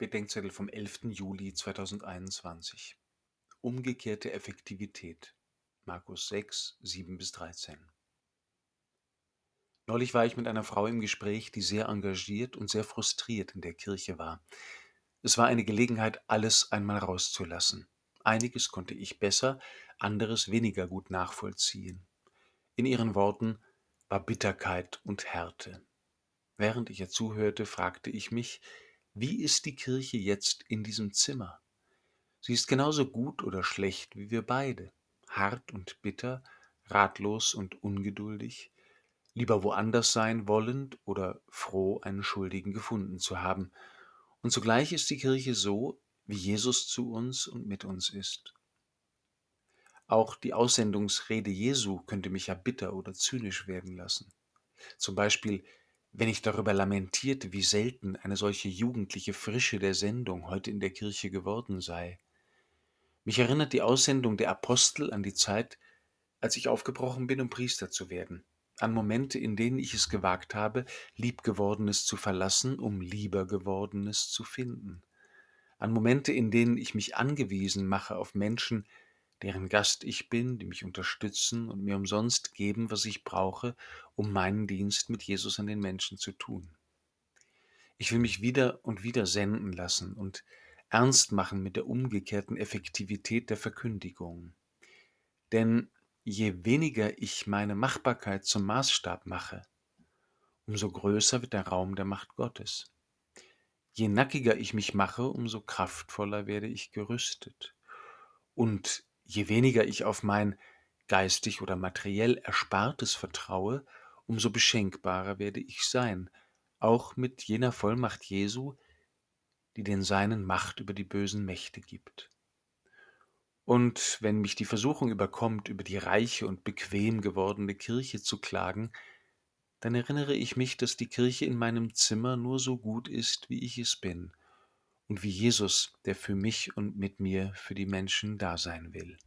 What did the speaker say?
Bedenkzettel vom 11. Juli 2021. Umgekehrte Effektivität. Markus 6, 7 bis 13. Neulich war ich mit einer Frau im Gespräch, die sehr engagiert und sehr frustriert in der Kirche war. Es war eine Gelegenheit, alles einmal rauszulassen. Einiges konnte ich besser, anderes weniger gut nachvollziehen. In ihren Worten war Bitterkeit und Härte. Während ich ihr zuhörte, fragte ich mich, wie ist die Kirche jetzt in diesem Zimmer? Sie ist genauso gut oder schlecht wie wir beide, hart und bitter, ratlos und ungeduldig, lieber woanders sein wollend oder froh, einen Schuldigen gefunden zu haben. Und zugleich ist die Kirche so, wie Jesus zu uns und mit uns ist. Auch die Aussendungsrede Jesu könnte mich ja bitter oder zynisch werden lassen. Zum Beispiel, wenn ich darüber lamentierte, wie selten eine solche jugendliche Frische der Sendung heute in der Kirche geworden sei. Mich erinnert die Aussendung der Apostel an die Zeit, als ich aufgebrochen bin, um Priester zu werden, an Momente, in denen ich es gewagt habe, Liebgewordenes zu verlassen, um lieber gewordenes zu finden, an Momente, in denen ich mich angewiesen mache auf Menschen, deren Gast ich bin, die mich unterstützen und mir umsonst geben, was ich brauche, um meinen Dienst mit Jesus an den Menschen zu tun. Ich will mich wieder und wieder senden lassen und ernst machen mit der umgekehrten Effektivität der Verkündigung. Denn je weniger ich meine Machbarkeit zum Maßstab mache, umso größer wird der Raum der Macht Gottes. Je nackiger ich mich mache, umso kraftvoller werde ich gerüstet. Und Je weniger ich auf mein geistig oder materiell Erspartes vertraue, umso beschenkbarer werde ich sein, auch mit jener Vollmacht Jesu, die den Seinen Macht über die bösen Mächte gibt. Und wenn mich die Versuchung überkommt, über die reiche und bequem gewordene Kirche zu klagen, dann erinnere ich mich, dass die Kirche in meinem Zimmer nur so gut ist, wie ich es bin, und wie Jesus, der für mich und mit mir für die Menschen da sein will.